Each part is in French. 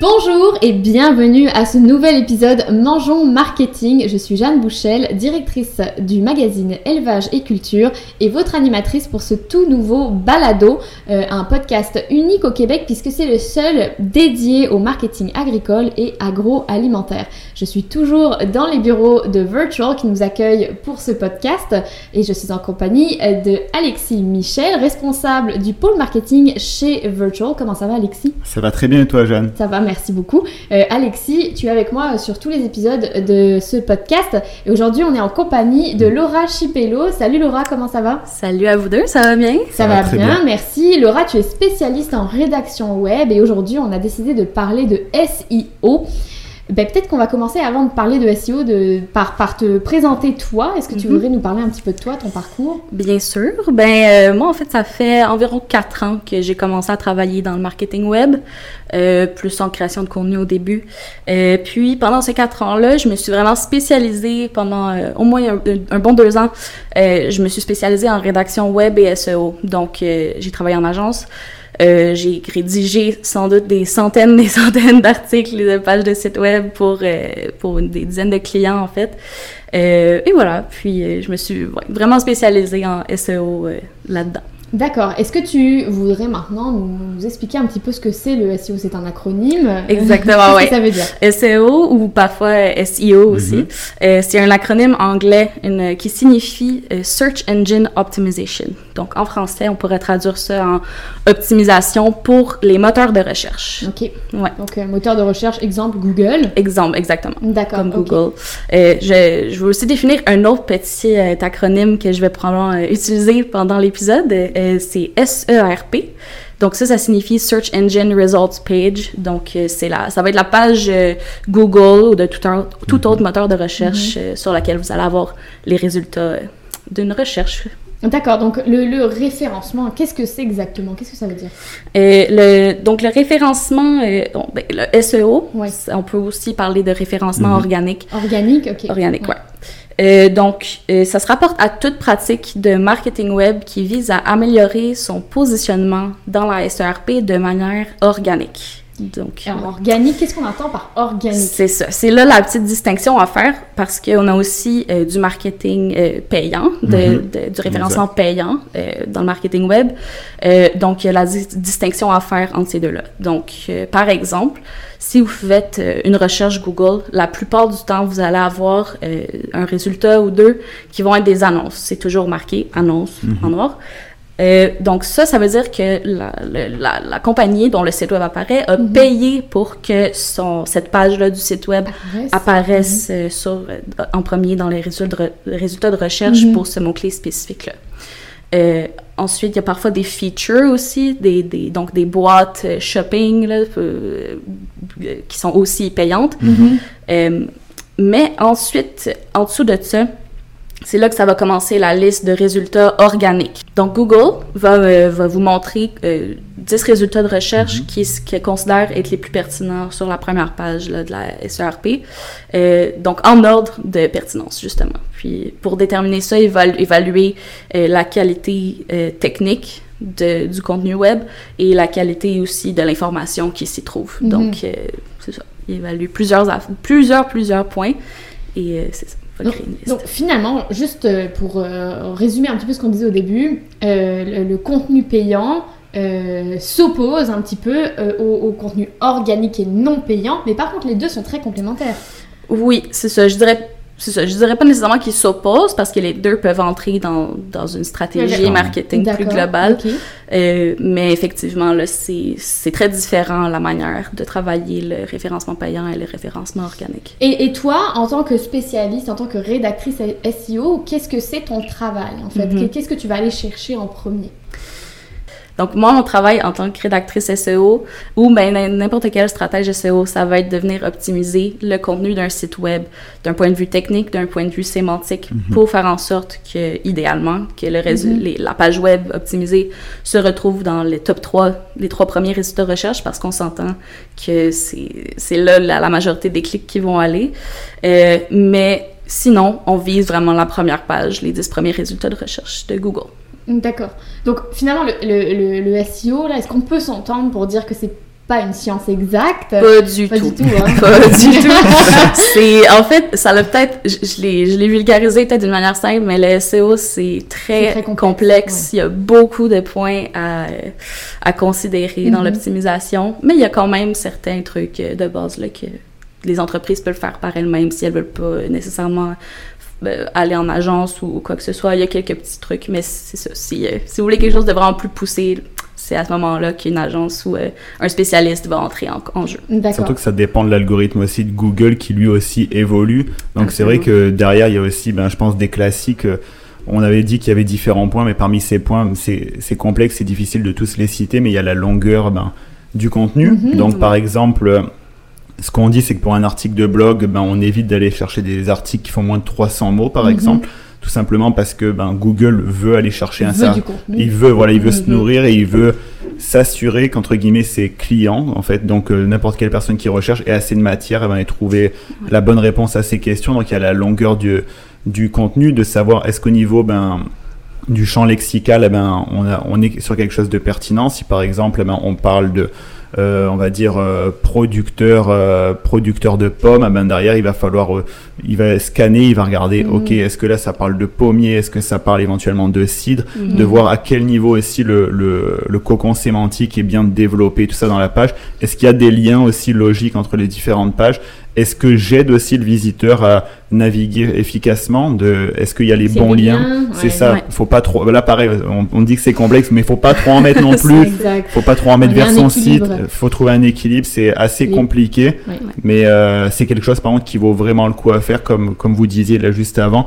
Bonjour et bienvenue à ce nouvel épisode Mangeons Marketing. Je suis Jeanne Bouchel, directrice du magazine Élevage et Culture et votre animatrice pour ce tout nouveau balado, euh, un podcast unique au Québec puisque c'est le seul dédié au marketing agricole et agroalimentaire. Je suis toujours dans les bureaux de Virtual qui nous accueillent pour ce podcast et je suis en compagnie de Alexis Michel, responsable du pôle marketing chez Virtual. Comment ça va Alexis? Ça va très bien et toi Jeanne? Ça va merci beaucoup. Euh, Alexis, tu es avec moi sur tous les épisodes de ce podcast. Et aujourd'hui, on est en compagnie de Laura Chipello. Salut Laura, comment ça va? Salut à vous deux, ça va bien? Ça, va, bien, bien, merci. Laura, tu es spécialiste en rédaction web et aujourd'hui, on a décidé de parler de SEO. Ben, peut-être qu'on va commencer avant de parler de SEO de, par, par te présenter toi. Est-ce que tu mhm. voudrais nous parler un petit peu de toi, ton parcours? Bien sûr. Ben, euh, moi, en fait, ça fait environ quatre ans que j'ai commencé à travailler dans le marketing web, euh, plus en création de contenu au début. Euh, puis, pendant ces quatre ans-là, je me suis vraiment spécialisée pendant euh, au moins un, un, bon deux ans. Euh, je me suis spécialisée en rédaction web et SEO. Donc, j'ai travaillé en agence. Euh, j'ai rédigé sans doute des centaines des centaines d'articles et de pages de sites web pour, euh, pour des dizaines de clients, en fait. Euh, et voilà, puis je me suis vraiment spécialisée en SEO là-dedans. D'accord. Est-ce que tu voudrais maintenant nous, expliquer un petit peu ce que c'est le SEO C'est un acronyme Exactement, oui. Qu'est-ce que ça veut dire? SEO ou parfois SEO aussi. Mhm. euh, c'est un acronyme anglais une, qui signifie euh, Search Engine Optimization. Donc en français, on pourrait traduire ça en optimisation pour les moteurs de recherche. Ok. Ouais. Donc euh, moteur de recherche, exemple Google. Exemple, exactement. D'accord. Comme Google. Euh, je, je veux aussi définir un autre petit acronyme que je vais probablement utiliser pendant l'épisode euh, c'est SERP. Donc ça, ça signifie Search Engine Results Page. Donc euh, c'est là, ça va être la page euh, Google ou de tout, un, tout mhm. autre moteur de recherche mhm. sur laquelle vous allez avoir les résultats d'une recherche. D'accord, donc le, référencement, qu'est-ce que c'est exactement? Qu'est-ce que ça veut dire? Le, Donc le référencement, ben, le SEO, on peut aussi parler de référencement mhm. organique. Organique, ok. Organique, ouais. Euh, donc, euh, ça se rapporte à toute pratique de marketing web qui vise à améliorer son positionnement dans la SERP de manière organique. Donc, organique, qu'est-ce qu'on entend par organique? C'est ça. C'est là la petite distinction à faire parce qu'on a aussi euh, du marketing euh, payant, de, mhm. de, du référencement payant euh, dans le marketing web. donc, il y a la distinction à faire entre ces deux-là. Donc, par exemple, si vous faites une recherche Google, la plupart du temps, vous allez avoir un résultat ou deux qui vont être des annonces. C'est toujours marqué annonce en mhm. noir. Euh, donc ça, ça veut dire que la, la, la, compagnie dont le site web apparaît a mhm. payé pour que son, cette page-là du site web apparaisse, mhm. euh, sur, euh, en premier dans les résultats de, recherche mhm. pour ce mot-clé spécifique-là. Euh, ensuite, il y a parfois des features aussi, des, des donc des boîtes shopping là, qui sont aussi payantes. mais ensuite, en dessous de ça, c'est là que ça va commencer la liste de résultats organiques. Donc Google va, euh, va vous montrer euh, 10 résultats de recherche mm -hmm. qui, considère être les plus pertinents sur la première page là, de la SERP. Euh, donc en ordre de pertinence justement. Puis pour déterminer ça, évalu évaluer euh, la qualité euh, technique de, du contenu web et la qualité aussi de l'information qui s'y trouve. Mm -hmm. Donc c'est ça. Il évalue plusieurs plusieurs plusieurs points et c'est ça. Donc, finalement, juste euh, pour euh, résumer un petit peu ce qu'on disait au début, euh, le, contenu payant s'oppose un petit peu au, au, contenu organique et non payant, mais par contre les deux sont très complémentaires. Oui, c'est ça. Je dirais c'est ça. Je dirais pas nécessairement qu'ils s'opposent parce que les deux peuvent entrer dans, dans une stratégie marketing plus globale. Euh, mais effectivement, là, c'est, c'est très différent la manière de travailler le référencement payant et le référencement organique. Et, et toi, en tant que spécialiste, en tant que rédactrice SEO, qu'est-ce que c'est ton travail en fait? Mm-hmm. Qu'est-ce que tu vas aller chercher en premier? Donc, moi, mon travail en tant que rédactrice SEO ou ben, n'importe quel stratège SEO, ça va être de venir optimiser le contenu d'un site web d'un point de vue technique, d'un point de vue sémantique, mhm. pour faire en sorte que, idéalement, que le mm les, la page web optimisée se retrouve dans les top 3, les trois premiers résultats de recherche, parce qu'on s'entend que c'est là la, la, majorité des clics qui vont aller. Euh, mais sinon, on vise vraiment la première page, les 10 premiers résultats de recherche de Google. D'accord. Donc finalement, le, le, le, SEO, là, est-ce qu'on peut s'entendre pour dire que c'est pas une science exacte? Pas du tout. Du tout hein. pas du tout. c'est, en fait, ça l'a peut-être, je, l'ai, je l'ai vulgarisé peut-être d'une manière simple, mais le SEO, c'est très, complexe. Il y a beaucoup de points à, à considérer dans mhm. l'optimisation, mais il y a quand même certains trucs de base là, que les entreprises peuvent faire par elles-mêmes si elles veulent pas nécessairement euh, aller en agence ou quoi que ce soit. Il y a quelques petits trucs, mais c'est ça. Si, euh, si, vous voulez quelque chose de vraiment plus poussé, c'est à ce moment-là qu'une agence ou euh, un spécialiste va entrer en, jeu. Surtout que ça dépend de l'algorithme aussi de Google qui lui aussi évolue. Donc c'est vrai que derrière, il y a aussi, ben, je pense, des classiques. On avait dit qu'il y avait différents points, mais parmi ces points, c'est complexe, c'est difficile de tous les citer, mais il y a la longueur ben, du contenu. Mhm. Donc par exemple ce qu'on dit, c'est que pour un article de blog, ben, on évite d'aller chercher des articles qui font moins de 300 mots, par mhm. exemple, tout simplement parce que ben, Google veut aller chercher un certain... Il veut, voilà, il veut se mhm. nourrir et il veut s'assurer qu'entre guillemets ses clients, en fait, donc euh, n'importe quelle personne qui recherche ait assez de matière, et ben, trouver la bonne réponse à ces questions. Donc il y a la longueur du, du contenu, de savoir est-ce qu'au niveau ben, du champ lexical, eh ben, on, a, on est sur quelque chose de pertinent. Si par exemple, eh ben, on parle de on va dire euh, producteur euh, producteur de pommes, ah ben derrière il va falloir il va scanner, il va regarder mhm. OK, est-ce que là ça parle de pommier, est-ce que ça parle éventuellement de cidre, mhm. de voir à quel niveau aussi le, le, le cocon sémantique est bien développé, tout ça dans la page. Est-ce qu'il y a des liens aussi logiques entre les différentes pages? Est-ce que j'aide aussi le visiteur à naviguer efficacement de est-ce qu'il y a les bons liens? c'est ça. Faut pas trop là pareil on, dit que c'est complexe mais il faut pas trop en mettre non plus. faut pas trop en mettre vers son site. Faut trouver un équilibre c'est assez compliqué. Mais euh, c'est quelque chose par contre qui vaut vraiment le coup à faire comme comme vous disiez là juste avant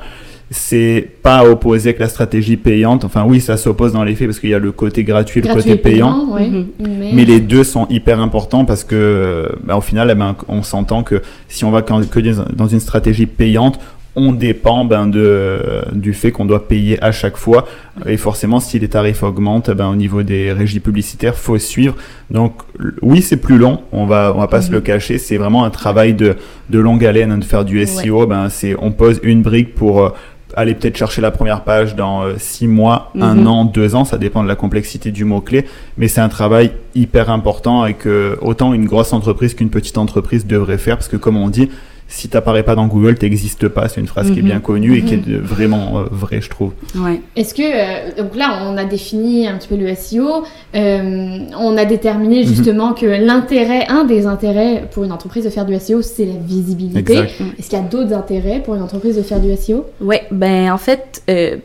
c'est pas opposé avec la stratégie payante. Enfin, oui, ça s'oppose dans les faits parce qu'il y a le côté gratuit et le côté payant. Mhm. mais... les deux sont hyper importants parce que, bah, au final, eh ben, on s'entend que si on va que dans une stratégie payante, on dépend ben, de, du fait qu'on doit payer à chaque fois. Et forcément, si les tarifs augmentent, ben, au niveau des régies publicitaires, faut suivre. Donc, oui, c'est plus long. On va, on va pas se le mhm. cacher. C'est vraiment un travail de, de longue haleine hein, de faire du SEO. Ben, c'est, on pose une brique pour euh, aller peut-être chercher la première page dans euh, six mois, un mhm. an, deux ans, ça dépend de la complexité du mot-clé, mais c'est un travail hyper important et que autant une grosse entreprise qu'une petite entreprise devrait faire, parce que comme on dit, si t'apparais pas dans Google, t'existes pas. C'est une phrase qui est bien mhm. connue et qui est mhm. vraiment euh, vraie, je trouve. Ouais. Est-ce que euh, donc là, on a défini un petit peu le SEO, euh, on a déterminé mhm. justement que l'intérêt, un des intérêts pour une entreprise de faire du SEO, c'est la visibilité. Est-ce qu'il y a d'autres intérêts pour une entreprise de faire du SEO Ouais, ben en fait, ben,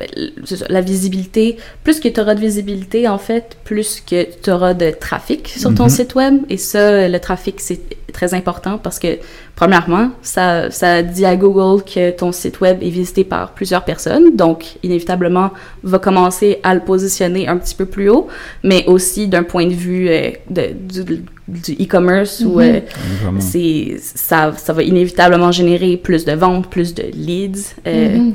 la visibilité, plus que tu auras de visibilité, en fait, plus que tu auras de trafic sur ton site web. Et ça, le trafic, c'est très important parce que Premièrement, ça, ça dit à Google que ton site web est visité par plusieurs personnes, donc inévitablement va commencer à le positionner un petit peu plus haut, mais aussi d'un point de vue euh, du, du e-commerce où euh, c'est ça, ça va inévitablement générer plus de ventes, plus de leads. Euh, mhm.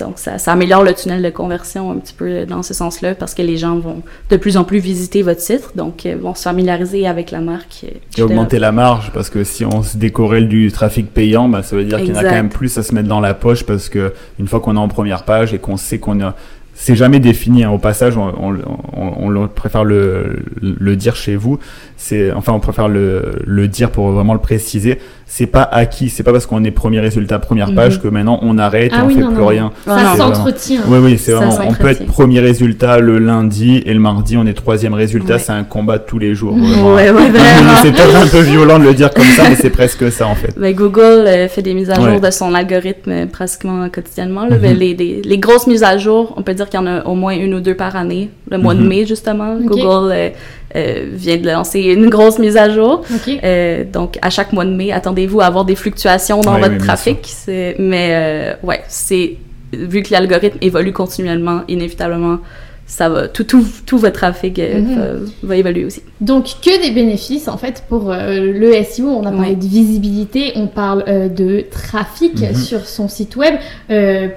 Donc ça, ça, améliore le tunnel de conversion un petit peu dans ce sens-là parce que les gens vont de plus en plus visiter votre site, donc euh, vont se familiariser avec la marque. Et augmenter la marge parce que si on se décorrèle du trafic payant, bah, ça veut dire qu'il y en a quand même plus à se mettre dans la poche parce que une fois qu'on est en première page et qu'on sait qu'on a c'est jamais défini. Hein. Au passage, on, on, on, préfère le, le, dire chez vous. C'est enfin, on préfère le, le dire pour vraiment le préciser c'est pas acquis. C'est pas parce qu'on est premier résultat, première page mhm. que maintenant on arrête et ah on fait plus rien. Ça s'entretient. Oui, oui, c'est vraiment. On peut être premier résultat le lundi et le mardi on est troisième résultat. C'est un combat tous les jours. Ouais, ouais, c'est peut-être un peu violent de le dire comme ça, mais c'est presque ça en fait. Mais Google euh, fait des mises à jour de son algorithme euh, pratiquement quotidiennement. Mhm. les, les, les, grosses mises à jour, on peut dire qu'il y en a au moins une ou deux par année. Le mois de mhm. mai justement, Google euh, euh, vient de lancer une grosse mise à jour. Euh, donc, à chaque mois de mai, attendez-vous à avoir des fluctuations dans votre trafic. Mais, euh, ouais, c'est vu que l'algorithme évolue continuellement, inévitablement, ça va, tout, tout, tout votre trafic euh, mhm. va, évoluer aussi. Donc, que des bénéfices, en fait, pour euh, le SEO. On a parlé de visibilité, on parle euh, de trafic mhm. sur son site web,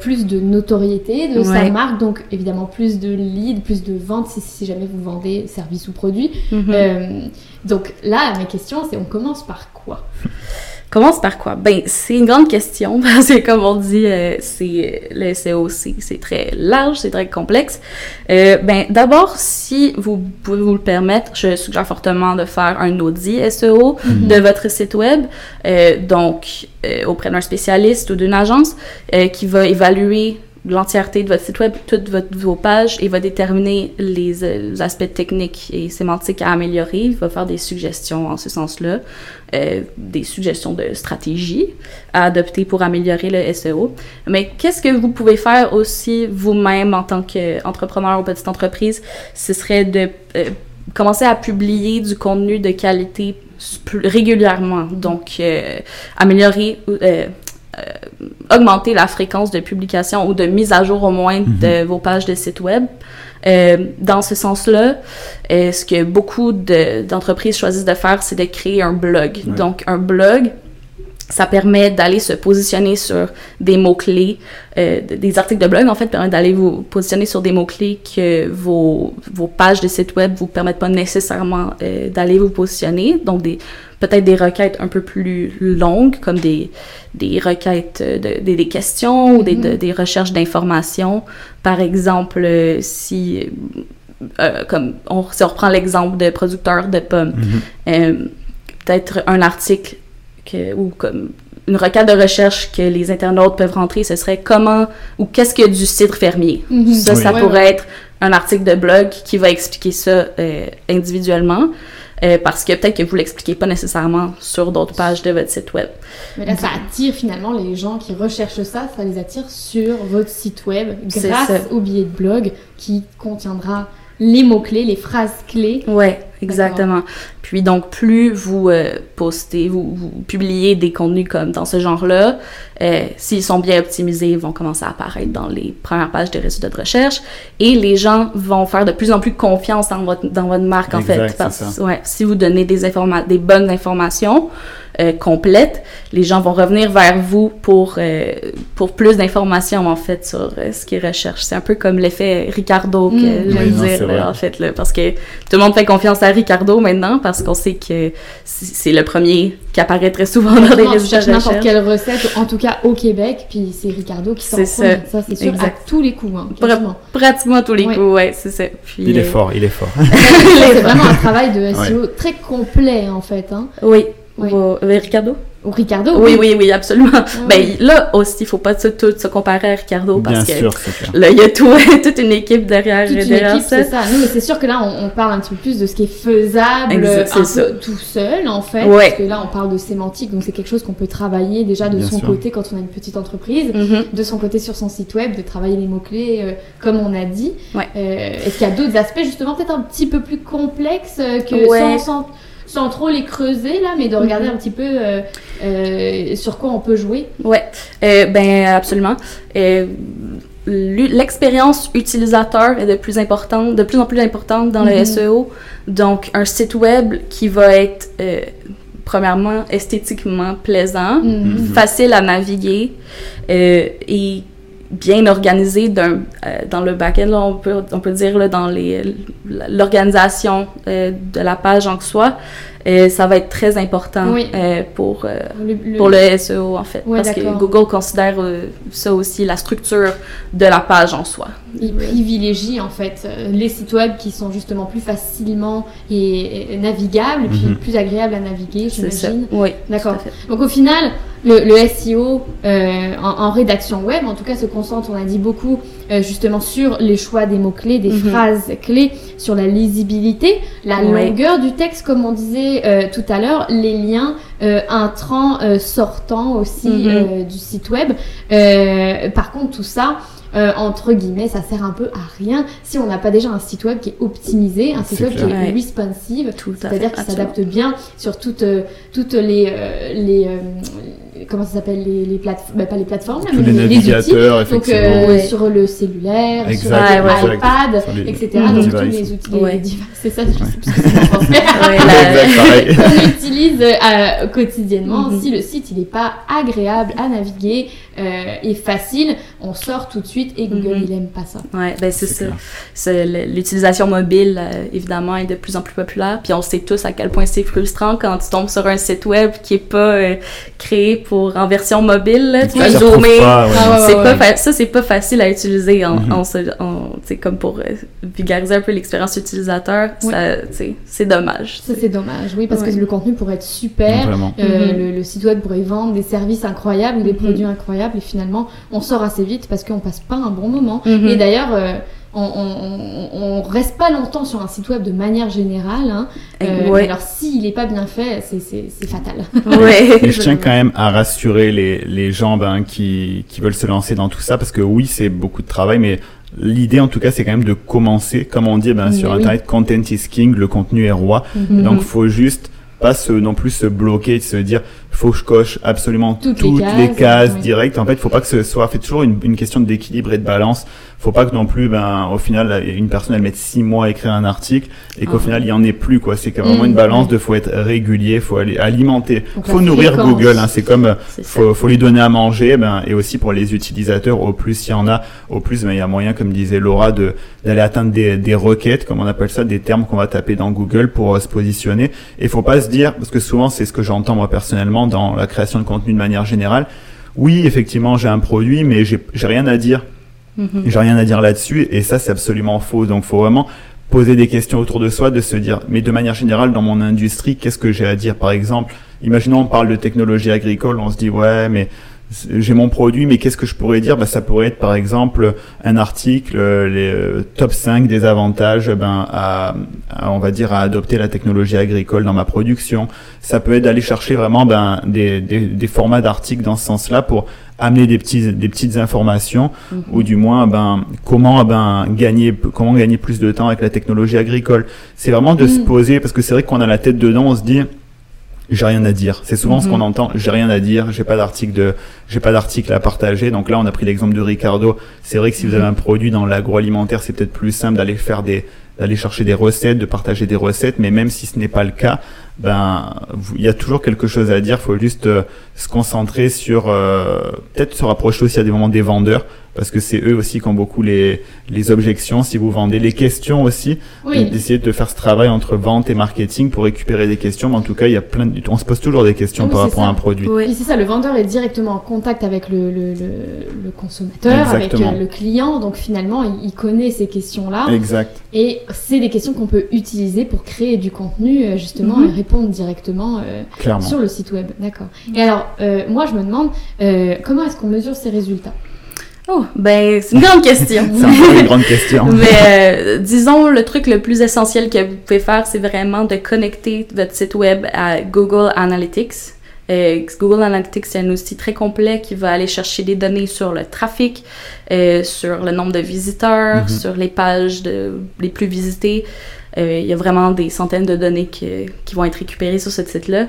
plus de notoriété de sa marque, donc évidemment plus de leads, plus de ventes si, si jamais vous vendez service ou produit. Mhm. donc là, mes questions, c'est on commence par quoi? Commence par quoi? Ben, c'est une grande question parce que, comme on dit, euh, c'est le SEO, c'est très large, c'est très complexe. Euh, ben, d'abord, si vous pouvez vous le permettre, je suggère fortement de faire un audit SEO mm-hmm. de votre site web, euh, donc auprès d'un spécialiste ou d'une agence qui va évaluer l'entièreté de votre site web, toutes vos pages et va déterminer les, euh, aspects techniques et sémantiques à améliorer. Il va faire des suggestions en ce sens-là, euh, des suggestions de stratégie à adopter pour améliorer le SEO. Mais qu'est-ce que vous pouvez faire aussi vous-même en tant qu'entrepreneur ou petite entreprise? Ce serait de euh, commencer à publier du contenu de qualité régulièrement. Donc, améliorer augmenter la fréquence de publication ou de mise à jour au moins mhm. de vos pages de site web. Euh, dans ce sens-là, euh, ce que beaucoup d'entreprises choisissent de faire, c'est de créer un blog. Donc, un blog, ça permet d'aller se positionner sur des mots-clés, euh, des articles de blog, en fait, permettent d'aller vous positionner sur des mots-clés que vos, vos pages de site web vous permettent pas nécessairement euh, d'aller vous positionner. Donc, des, peut-être des requêtes un peu plus longues, comme des, des requêtes, de, des, questions ou des, mm-hmm. des recherches d'informations. Par exemple, euh, si, euh, comme on, si on reprend l'exemple de producteurs de pommes, mm-hmm. euh, peut-être un article ou comme une requête de recherche que les internautes peuvent rentrer, ce serait comment ou qu'est-ce que du cidre fermier. Mhm. Ça, ça pourrait être un article de blog qui va expliquer ça euh, individuellement. Euh, parce que peut-être que vous l'expliquez pas nécessairement sur d'autres pages de votre site web. Mais là, ça attire finalement les gens qui recherchent ça, ça les attire sur votre site web grâce au billet de blog qui contiendra les mots-clés, les phrases clés. Ouais, exactement. Puis donc, plus vous euh, postez, vous, vous, publiez des contenus comme dans ce genre-là, euh, s'ils sont bien optimisés, ils vont commencer à apparaître dans les premières pages des résultats de recherche et les gens vont faire de plus en plus confiance dans votre, dans votre marque, en fait. Parce, ouais, si vous donnez des, des bonnes informations, euh, complète, les gens vont revenir vers vous pour, euh, pour plus d'informations, en fait, sur euh, ce qu'ils recherchent. C'est un peu comme l'effet Ricardo que mm. j'aime dire, en fait, là, parce que tout le monde fait confiance à Ricardo maintenant, parce qu'on sait que c'est le premier qui apparaît très souvent dans les résultats de n'importe quelle recette, en tout cas au Québec, puis c'est Ricardo qui s'en ça, ça c'est sûr, à tous les coups, hein, Pratiquement tous les coups, ouais, c'est ça. Puis, il est fort, il est fort. c'est vraiment un travail de SEO très complet, en fait. Hein. Oui, oui. Ricardo? Ou Ricardo. Oui, oui, oui, absolument. Ben, là aussi, il faut pas tout, se comparer à Ricardo parce que là, il y a tout, toute une équipe derrière, toute une équipe, C'est ça. mais c'est sûr que là, on, parle un petit peu plus de ce qui est faisable un tout seul, en fait. Parce que là, on parle de sémantique, donc c'est quelque chose qu'on peut travailler déjà de son côté quand on a une petite entreprise, mm-hmm. de son côté sur son site web, de travailler les mots-clés, euh, comme on a dit. Euh, est-ce qu'il y a d'autres aspects, justement, peut-être un petit peu plus complexes euh, que sans sans trop les creuser là, mais de regarder mhm. un petit peu euh, euh, sur quoi on peut jouer. Ouais, euh, ben absolument. L'expérience utilisateur est de plus importante, de plus en plus importante dans le mhm. SEO. Donc, un site web qui va être premièrement esthétiquement plaisant, mhm. facile à naviguer et bien organisé d'un, dans le back-end, on peut, on peut dire là, dans les, l'organisation de la page en soi. Et ça va être très important euh, pour, euh, le, pour le SEO, en fait. parce que Google considère euh, ça aussi la structure de la page en soi. Il privilégie, en fait, les sites web qui sont justement plus facilement et, navigables, et puis mhm. plus agréables à naviguer, j'imagine. Oui. D'accord. Donc, au final, le, le SEO en, en, rédaction web, en tout cas, se concentre, on a dit beaucoup, justement, sur les choix des mots-clés, des mhm. phrases clés, sur la lisibilité, la longueur du texte, comme on disait euh, tout à l'heure, les liens euh, intrants, euh, sortants aussi mhm. du site web. par contre, tout ça, entre guillemets, ça sert un peu à rien si on n'a pas déjà un site web qui est optimisé, un site web qui est responsive, c'est-à-dire qui s'adapte bien sur toutes, toutes les, les comment ça s'appelle les, les plateformes, bah, pas les plateformes, mais les, navigateurs, outils. Donc euh, sur le cellulaire, sur l'iPad, etc. Donc tous les outils, ouais. c'est ça, je sais plus ce que On utilise euh, quotidiennement. Mm-hmm. Si le site il est pas agréable à naviguer euh, et facile, on sort tout de suite et Google mm-hmm. il aime pas ça. Ouais, ben c'est ça. L'utilisation mobile évidemment est de plus en plus populaire. Puis on sait tous à quel point c'est frustrant quand tu tombes sur un site web qui est pas euh, créé pour en version mobile. Là, tu zoomer. Pas, ça, c'est pas facile à utiliser en, mm-hmm. comme pour euh, vulgariser un peu l'expérience utilisateur. C'est dommage. Ça, c'est dommage, oui, parce que le contenu pourrait être super. Euh, mm-hmm. le, site web pourrait vendre des services incroyables ou des mm-hmm. produits incroyables et finalement, on sort assez vite parce qu'on passe pas un bon moment. Et d'ailleurs, on, on, reste pas longtemps sur un site web de manière générale. Hein. Euh, alors s'il n'est pas bien fait, c'est fatal. Ouais. je tiens quand même à rassurer les, les gens ben, qui, qui veulent se lancer dans tout ça parce que oui, c'est beaucoup de travail, mais L'idée, en tout cas, c'est quand même de commencer. Comme on dit ben, sur Internet, content is king, le contenu est roi. Mhm. Donc, faut juste pas se, non plus se bloquer, se dire faut que je coche absolument toutes, les cases, directes. En fait, faut pas que ce soit fait toujours une, une question d'équilibre et de balance. Faut pas que non plus, ben, au final, une personne elle mette six mois à écrire un article et qu'au ah. final il y en ait plus quoi. C'est vraiment une mmh, balance de faut être régulier, faut aller alimenter, faut nourrir Google. Hein. C'est comme faut, faut lui donner à manger, ben et aussi pour les utilisateurs au plus il y en a, au plus ben il y a moyen, comme disait Laura, de d'aller atteindre des, des requêtes, comme on appelle ça, des termes qu'on va taper dans Google pour euh, se positionner. Et faut pas se dire parce que souvent c'est ce que j'entends moi personnellement dans la création de contenu de manière générale. Oui, effectivement, j'ai un produit, mais j'ai rien à dire. Mhm. J'ai rien à dire là-dessus, et ça, c'est absolument faux. Donc, faut vraiment poser des questions autour de soi, de se dire, mais de manière générale, dans mon industrie, qu'est-ce que j'ai à dire? Par exemple, imaginons on parle de technologie agricole, on se dit, ouais, mais j'ai mon produit, mais qu'est-ce que je pourrais dire? Ben, Ça pourrait être par exemple un article, euh, les euh, top 5 des avantages ben, à, on va dire, à adopter la technologie agricole dans ma production. Ça peut être d'aller chercher vraiment ben, des, des, des formats d'articles dans ce sens-là pour amener des petits des petites informations mhm. ou du moins ben comment ben gagner comment gagner plus de temps avec la technologie agricole c'est vraiment de se mhm. poser parce que c'est vrai qu'on a la tête dedans on se dit j'ai rien à dire. C'est souvent ce qu'on mhm. entend. J'ai rien à dire. J'ai pas d'article de, j'ai pas d'article à partager. Donc là, on a pris l'exemple de Ricardo. C'est vrai que si vous avez un produit dans l'agroalimentaire, c'est peut-être plus simple d'aller faire des, d'aller chercher des recettes, de partager des recettes. Mais même si ce n'est pas le cas, ben, il y a toujours quelque chose à dire. Il faut juste euh, se concentrer sur, euh, peut-être se rapprocher aussi à des moments des vendeurs parce que c'est eux aussi qui ont beaucoup les, les objections. Si vous vendez les questions aussi d'essayer de faire ce travail entre vente et marketing pour récupérer des questions. Mais en tout cas il y a plein de, on se pose toujours des questions par rapport à un produit. Oui. C'est ça le vendeur est directement en contact avec le, le, le, consommateur avec euh, le client. Donc finalement il, connaît ces questions là exact. Et c'est des questions qu'on peut utiliser pour créer du contenu euh, justement mhm. et répondre directement euh, sur le site web d'accord et alors moi je me demande comment est-ce qu'on mesure ces résultats? Oh, ben, c'est une grande question. c'est une grande question. Mais euh, disons, le truc le plus essentiel que vous pouvez faire, c'est vraiment de connecter votre site web à Google Analytics. Euh, Google Analytics, c'est un outil très complet qui va aller chercher des données sur le trafic, euh, sur le nombre de visiteurs, mm-hmm. sur les pages de, les plus visitées. il y a vraiment des centaines de données qui, qui vont être récupérées sur ce site-là.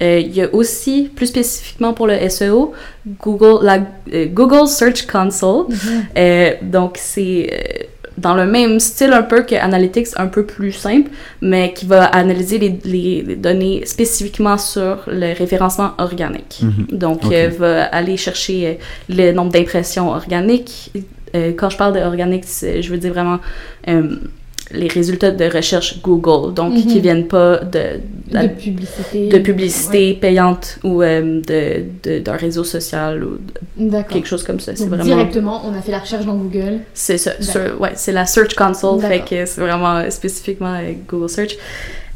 Euh, il y a aussi, plus spécifiquement pour le SEO, Google, la, euh, Google Search Console. Mhm. euh, donc, c'est euh, dans le même style un peu que Analytics, un peu plus simple, mais qui va analyser les, les, données spécifiquement sur le référencement organique. Mhm. Donc, okay. va aller chercher le nombre d'impressions organiques. quand je parle d'organique, je veux dire vraiment les résultats de recherche Google, donc qui qui viennent pas de, de, publicité, de publicité payante ou euh, de d'un réseau social ou quelque chose comme ça. C'est vraiment directement, on a fait la recherche dans Google. C'est ça, ouais, c'est la Search Console, fait que c'est vraiment spécifiquement Google Search.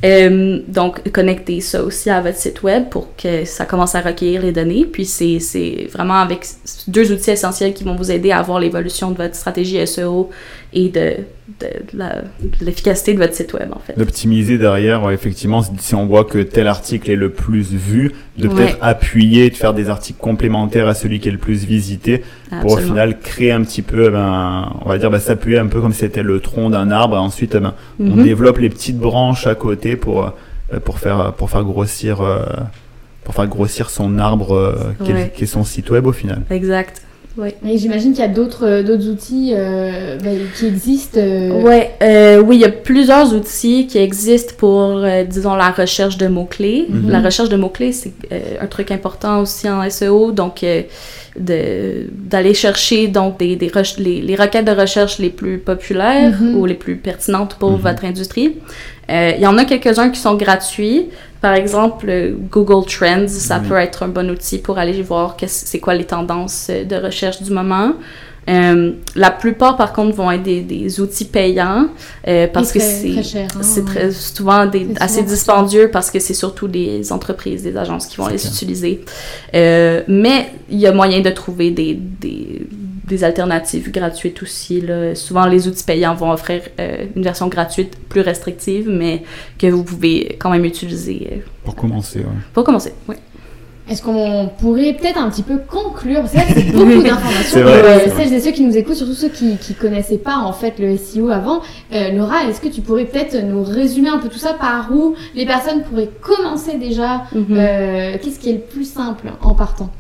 Euh, donc, connectez ça aussi à votre site web pour que ça commence à recueillir les données. Puis, c'est vraiment avec deux outils essentiels qui vont vous aider à voir l'évolution de votre stratégie SEO et de, de, l'efficacité de votre site web, en fait. D'optimiser derrière, effectivement, si on voit que tel article est le plus vu, de peut-être appuyer, de faire des articles complémentaires à celui qui est le plus visité, pour au final créer un petit peu, ben, on va dire, ben, s'appuyer un peu comme si c'était le tronc d'un arbre, et ensuite, ben, on mhm. développe les petites branches à côté pour, euh, pour, faire, pour faire grossir... Euh, pour faire grossir son arbre qui est son site web au final. Exact. Ouais. Et j'imagine qu'il y a d'autres euh, d'autres outils euh, bah, qui existent. Euh. Ouais, euh, oui, il y a plusieurs outils qui existent pour, disons, la recherche de mots-clés. Mhm. La recherche de mots-clés, c'est un truc important aussi en SEO. Donc, d'aller chercher donc des, des les, les, requêtes de recherche les plus populaires mhm. ou les plus pertinentes pour mhm. votre industrie. Il y en a quelques-uns qui sont gratuits. Par exemple, Google Trends, ça peut être un bon outil pour aller voir c'est quoi les tendances de recherche du moment. Euh, la plupart, par contre, vont être des, des outils payants euh, parce que c'est très souvent des, assez dispendieux parce que c'est surtout des entreprises, des agences qui vont les utiliser. Euh, mais il y a moyen de trouver des, des, des alternatives gratuites aussi. Là. Souvent, les outils payants vont offrir euh, une version gratuite plus restrictive, mais que vous pouvez quand même utiliser. Euh, pour commencer, oui. Pour commencer, oui. Est-ce qu'on pourrait peut-être un petit peu conclure? Parce que c'est beaucoup d'informations. Euh, celles et ceux qui nous écoutent, surtout ceux qui ne connaissaient pas en fait le SEO avant. Euh, Laura, est-ce que tu pourrais peut-être nous résumer un peu tout ça? Par où les personnes pourraient commencer déjà? Mhm. euh, Qu'est-ce qui est le plus simple en partant?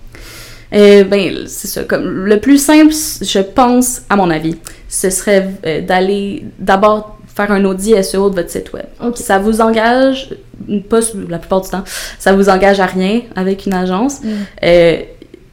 Euh, ben, c'est ça. Comme le plus simple, je pense, à mon avis, ce serait euh, d'aller d'abord faire un audit SEO de votre site web. Ça vous engage, pas la plupart du temps, ça vous engage à rien avec une agence, mm. euh,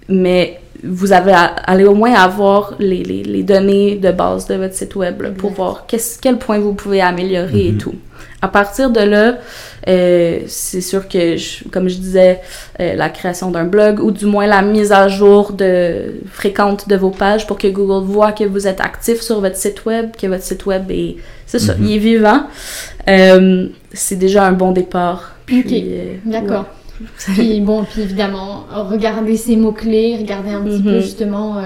mais vous avez à, aller au moins avoir les, les, les, données de base de votre site web pour voir quel point vous pouvez améliorer et mm-hmm. tout. À partir de là, euh, c'est sûr que, comme je disais, euh, la création d'un blog ou du moins la mise à jour de, fréquente de vos pages pour que Google voit que vous êtes actif sur votre site web, que votre site web est, c'est ça, mm-hmm. il est vivant. Euh, c'est déjà un bon départ. ok, d'accord. Puis bon, puis évidemment, regarder ces mots-clés, regarder un petit peu mm-hmm. justement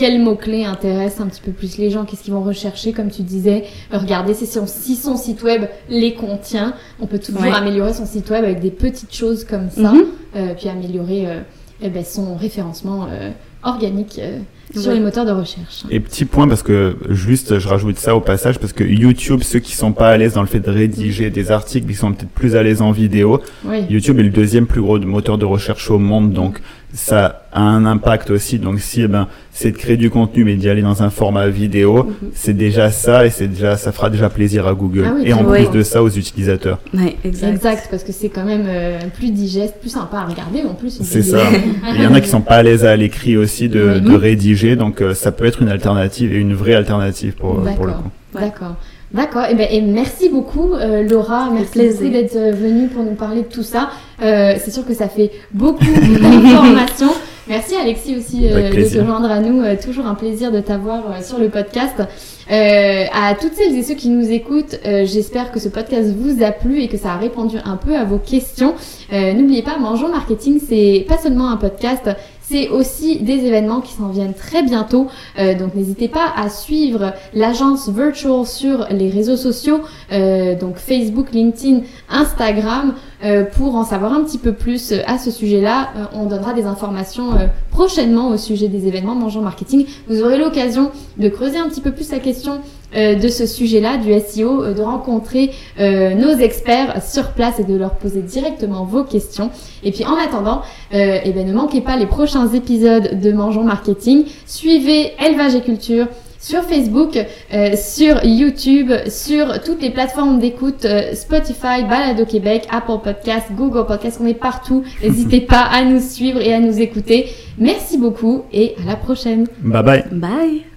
quels mots-clés intéressent un petit peu plus les gens, qu'est-ce qu'ils vont rechercher, comme tu disais. Regardez si son, si son site web les contient. On peut toujours améliorer son site web avec des petites choses comme ça, mhm. euh, puis améliorer euh, eh ben, son référencement euh, organique sur les moteurs de recherche. Et petit point parce que juste je rajoute ça au passage parce que YouTube ceux qui sont pas à l'aise dans le fait de rédiger des articles ils sont peut-être plus à l'aise en vidéo. YouTube est le deuxième plus gros moteur de recherche au monde donc ça a un impact aussi. Donc si eh ben c'est de créer du contenu mais d'y aller dans un format vidéo, mhm. c'est déjà ça et c'est déjà ça fera déjà plaisir à Google ah et en plus de ça aux utilisateurs. Ouais, exact. exact parce que c'est quand même euh, plus digeste, plus sympa à regarder en plus. C'est ça. Il y en a qui sont pas à l'aise à l'écrit aussi de, de rédiger donc euh, ça peut être une alternative et une vraie alternative pour, pour le coup. D'accord. D'accord, et, eh ben, et merci beaucoup euh, Laura, merci beaucoup d'être euh, venue pour nous parler de tout ça. Euh, c'est sûr que ça fait beaucoup d'informations. Merci Alexis aussi euh, de se joindre à nous, toujours un plaisir de t'avoir sur le podcast. à toutes celles et ceux qui nous écoutent, j'espère que ce podcast vous a plu et que ça a répondu un peu à vos questions. N'oubliez pas, Mangeons Marketing, c'est pas seulement un podcast, c'est aussi des événements qui s'en viennent très bientôt. Euh, donc n'hésitez pas à suivre l'agence Virtual sur les réseaux sociaux, euh, donc Facebook, LinkedIn, Instagram, euh, pour en savoir un petit peu plus à ce sujet-là. on donnera des informations prochainement au sujet des événements Mangeant Marketing. Vous aurez l'occasion de creuser un petit peu plus la question de ce sujet-là, du SEO, euh, de rencontrer euh, nos experts sur place et de leur poser directement vos questions. Et puis en attendant, eh ben, ne manquez pas les prochains épisodes de Mangeons Marketing. Suivez Élevage et Culture sur Facebook, sur YouTube, sur toutes les plateformes d'écoute, Spotify, Balado Québec, Apple Podcast, Google Podcast, on est partout. N'hésitez pas à nous suivre et à nous écouter. Merci beaucoup et à la prochaine. Bye bye. Bye.